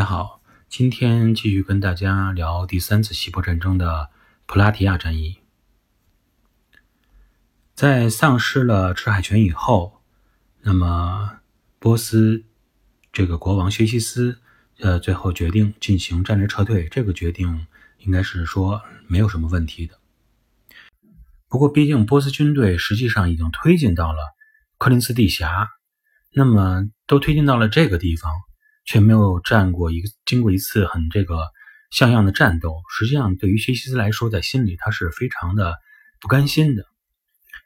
大家好，今天继续跟大家聊第三次希波战争的普拉提亚战役。在丧失了制海权以后，那么波斯这个国王薛西斯，呃，最后决定进行战略撤退。这个决定应该是说没有什么问题的。不过，毕竟波斯军队实际上已经推进到了柯林斯地峡，那么都推进到了这个地方。却没有战过一个经过一次很这个像样的战斗，实际上对于薛西斯来说，在心里他是非常的不甘心的。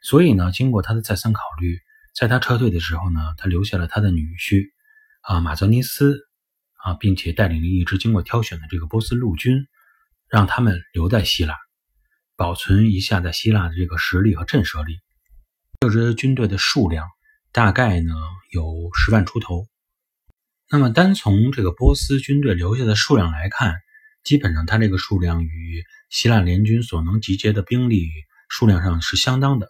所以呢，经过他的再三考虑，在他撤退的时候呢，他留下了他的女婿啊马泽尼斯啊，并且带领了一支经过挑选的这个波斯陆军，让他们留在希腊，保存一下在希腊的这个实力和震慑力。这支军队的数量大概呢有十万出头。那么，单从这个波斯军队留下的数量来看，基本上它这个数量与希腊联军所能集结的兵力数量上是相当的。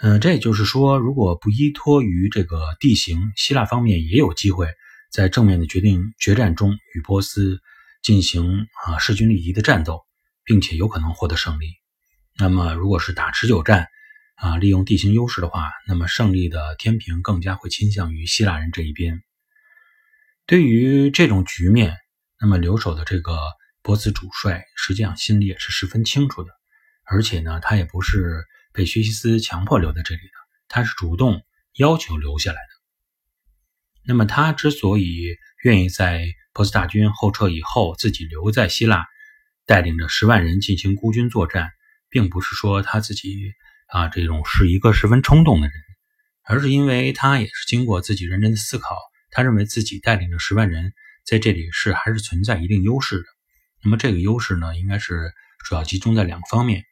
嗯，这也就是说，如果不依托于这个地形，希腊方面也有机会在正面的决定决战中与波斯进行啊势均力敌的战斗，并且有可能获得胜利。那么，如果是打持久战啊，利用地形优势的话，那么胜利的天平更加会倾向于希腊人这一边。对于这种局面，那么留守的这个波斯主帅实际上心里也是十分清楚的，而且呢，他也不是被薛西斯强迫留在这里的，他是主动要求留下来的。那么他之所以愿意在波斯大军后撤以后自己留在希腊，带领着十万人进行孤军作战，并不是说他自己啊这种是一个十分冲动的人，而是因为他也是经过自己认真的思考。他认为自己带领着十万人在这里是还是存在一定优势的。那么这个优势呢，应该是主要集中在两个方面。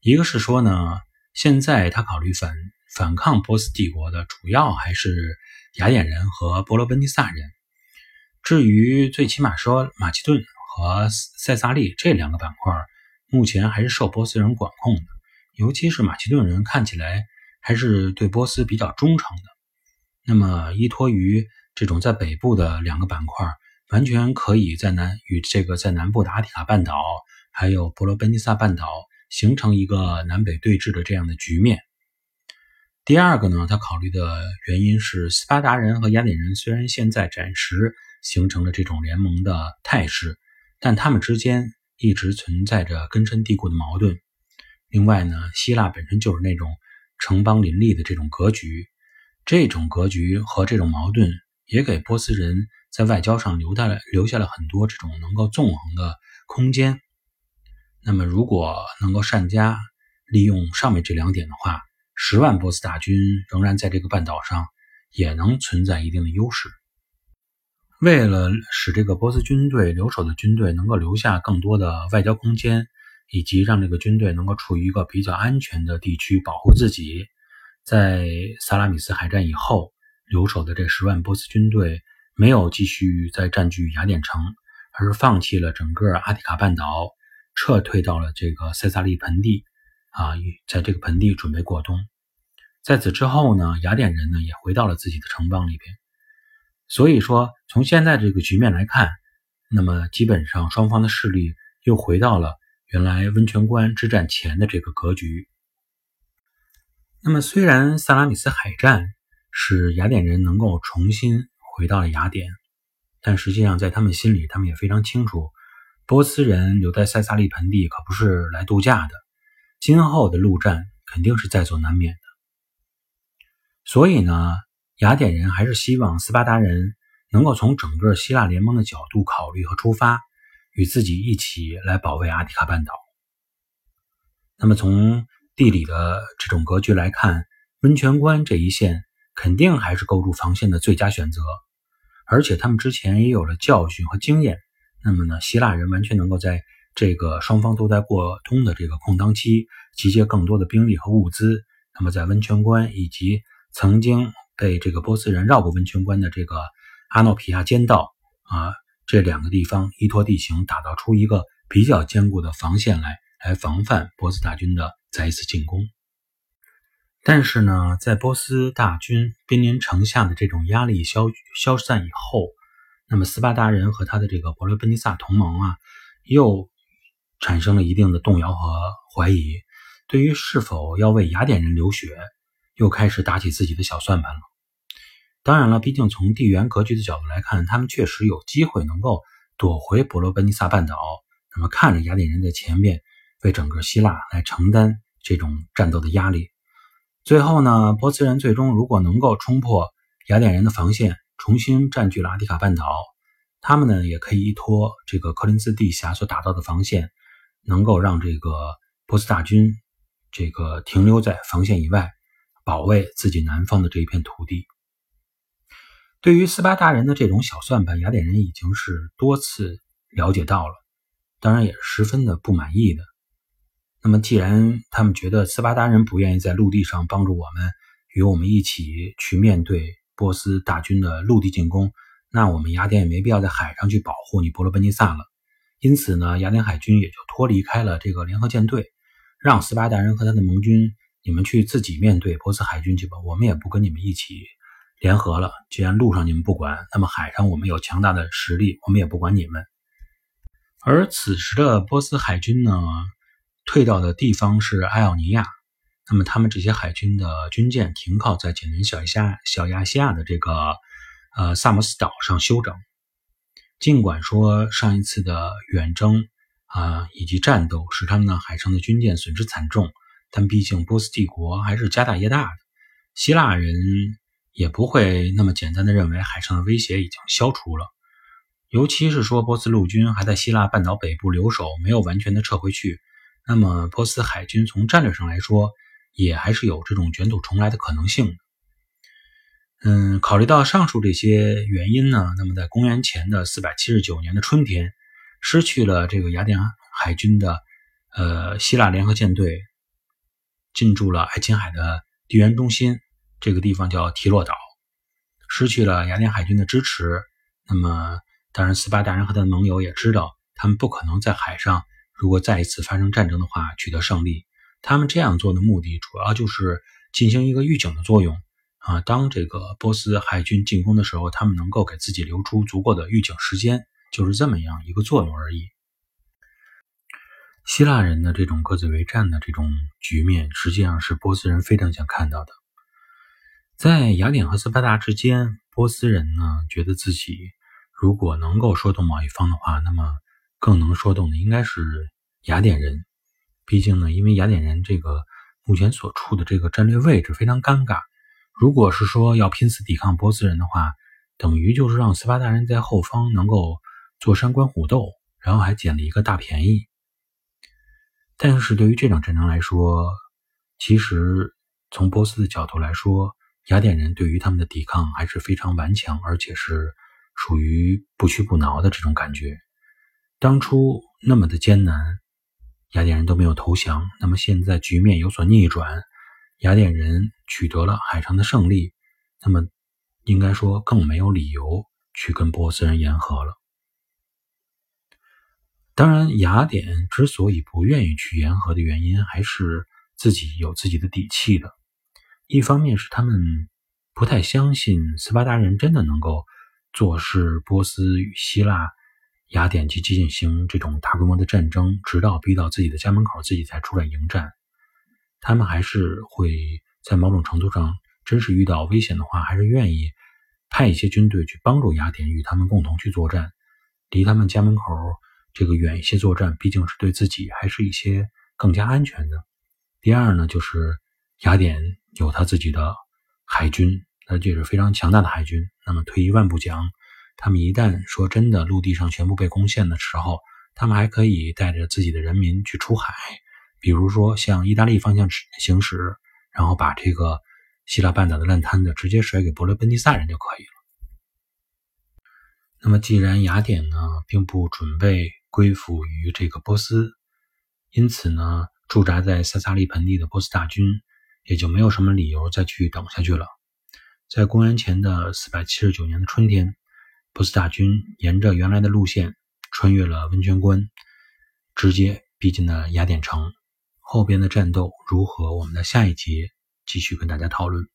一个是说呢，现在他考虑反反抗波斯帝国的主要还是雅典人和伯罗奔尼撒人。至于最起码说马其顿和塞萨利这两个板块，目前还是受波斯人管控的。尤其是马其顿人看起来还是对波斯比较忠诚的。那么依托于这种在北部的两个板块，完全可以在南与这个在南部的阿提卡半岛，还有伯罗奔尼撒半岛形成一个南北对峙的这样的局面。第二个呢，他考虑的原因是斯巴达人和雅典人虽然现在暂时形成了这种联盟的态势，但他们之间一直存在着根深蒂固的矛盾。另外呢，希腊本身就是那种城邦林立的这种格局，这种格局和这种矛盾。也给波斯人在外交上留下了留下了很多这种能够纵横的空间。那么，如果能够善加利用上面这两点的话，十万波斯大军仍然在这个半岛上也能存在一定的优势。为了使这个波斯军队留守的军队能够留下更多的外交空间，以及让这个军队能够处于一个比较安全的地区保护自己，在萨拉米斯海战以后。留守的这十万波斯军队没有继续再占据雅典城，而是放弃了整个阿提卡半岛，撤退到了这个塞萨利盆地，啊，在这个盆地准备过冬。在此之后呢，雅典人呢也回到了自己的城邦里边。所以说，从现在这个局面来看，那么基本上双方的势力又回到了原来温泉关之战前的这个格局。那么，虽然萨拉米斯海战，使雅典人能够重新回到了雅典，但实际上在他们心里，他们也非常清楚，波斯人留在塞萨利盆地可不是来度假的，今后的陆战肯定是在所难免的。所以呢，雅典人还是希望斯巴达人能够从整个希腊联盟的角度考虑和出发，与自己一起来保卫阿提卡半岛。那么从地理的这种格局来看，温泉关这一线。肯定还是构筑防线的最佳选择，而且他们之前也有了教训和经验。那么呢，希腊人完全能够在这个双方都在过冬的这个空当期，集结更多的兵力和物资。那么在温泉关以及曾经被这个波斯人绕过温泉关的这个阿诺皮亚尖道啊这两个地方，依托地形打造出一个比较坚固的防线来，来防范波斯大军的再一次进攻。但是呢，在波斯大军兵临城下的这种压力消消散以后，那么斯巴达人和他的这个伯罗奔尼撒同盟啊，又产生了一定的动摇和怀疑，对于是否要为雅典人流血，又开始打起自己的小算盘了。当然了，毕竟从地缘格局的角度来看，他们确实有机会能够躲回伯罗奔尼撒半岛。那么看着雅典人在前面为整个希腊来承担这种战斗的压力，最后呢，波斯人最终如果能够冲破雅典人的防线，重新占据了阿提卡半岛，他们呢也可以依托这个科林斯地峡所打造的防线，能够让这个波斯大军这个停留在防线以外，保卫自己南方的这一片土地。对于斯巴达人的这种小算盘，雅典人已经是多次了解到了，当然也是十分的不满意的。那么，既然他们觉得斯巴达人不愿意在陆地上帮助我们，与我们一起去面对波斯大军的陆地进攻，那我们雅典也没必要在海上去保护你伯罗奔尼撒了。因此呢，雅典海军也就脱离开了这个联合舰队，让斯巴达人和他的盟军，你们去自己面对波斯海军去吧，我们也不跟你们一起。联合了，既然路上你们不管，那么海上我们有强大的实力，我们也不管你们。而此时的波斯海军呢，退到的地方是埃奥尼亚，那么他们这些海军的军舰停靠在紧邻小亚小亚细亚的这个呃萨摩斯岛上休整。尽管说上一次的远征啊以及战斗使他们的海上的军舰损失惨重，但毕竟波斯帝国还是家大业大的，希腊人。也不会那么简单的认为海上的威胁已经消除了，尤其是说波斯陆军还在希腊半岛北部留守，没有完全的撤回去，那么波斯海军从战略上来说，也还是有这种卷土重来的可能性。嗯，考虑到上述这些原因呢，那么在公元前的四百七十九年的春天，失去了这个雅典海军的呃希腊联合舰队，进驻了爱琴海的地缘中心。这个地方叫提洛岛，失去了雅典海军的支持，那么当然斯巴达人和他的盟友也知道，他们不可能在海上如果再一次发生战争的话取得胜利。他们这样做的目的主要就是进行一个预警的作用啊，当这个波斯海军进攻的时候，他们能够给自己留出足够的预警时间，就是这么样一个作用而已。希腊人的这种各自为战的这种局面，实际上是波斯人非常想看到的。在雅典和斯巴达之间，波斯人呢觉得自己如果能够说动某一方的话，那么更能说动的应该是雅典人。毕竟呢，因为雅典人这个目前所处的这个战略位置非常尴尬。如果是说要拼死抵抗波斯人的话，等于就是让斯巴达人在后方能够坐山观虎斗，然后还捡了一个大便宜。但是对于这场战争来说，其实从波斯的角度来说，雅典人对于他们的抵抗还是非常顽强，而且是属于不屈不挠的这种感觉。当初那么的艰难，雅典人都没有投降。那么现在局面有所逆转，雅典人取得了海上的胜利，那么应该说更没有理由去跟波斯人言和了。当然，雅典之所以不愿意去言和的原因，还是自己有自己的底气的。一方面是他们不太相信斯巴达人真的能够坐视波斯与希腊、雅典去进行这种大规模的战争，直到逼到自己的家门口，自己才出来迎战。他们还是会在某种程度上，真是遇到危险的话，还是愿意派一些军队去帮助雅典，与他们共同去作战。离他们家门口这个远一些作战，毕竟是对自己还是一些更加安全的。第二呢，就是雅典。有他自己的海军，那这是非常强大的海军。那么退一万步讲，他们一旦说真的陆地上全部被攻陷的时候，他们还可以带着自己的人民去出海，比如说向意大利方向行驶，然后把这个希腊半岛的烂摊子直接甩给伯罗奔尼撒人就可以了。那么既然雅典呢并不准备归附于这个波斯，因此呢驻扎在塞萨利盆地的波斯大军。也就没有什么理由再去等下去了。在公元前的四百七十九年的春天，波斯大军沿着原来的路线穿越了温泉关，直接逼近了雅典城。后边的战斗如何？我们的下一集继续跟大家讨论。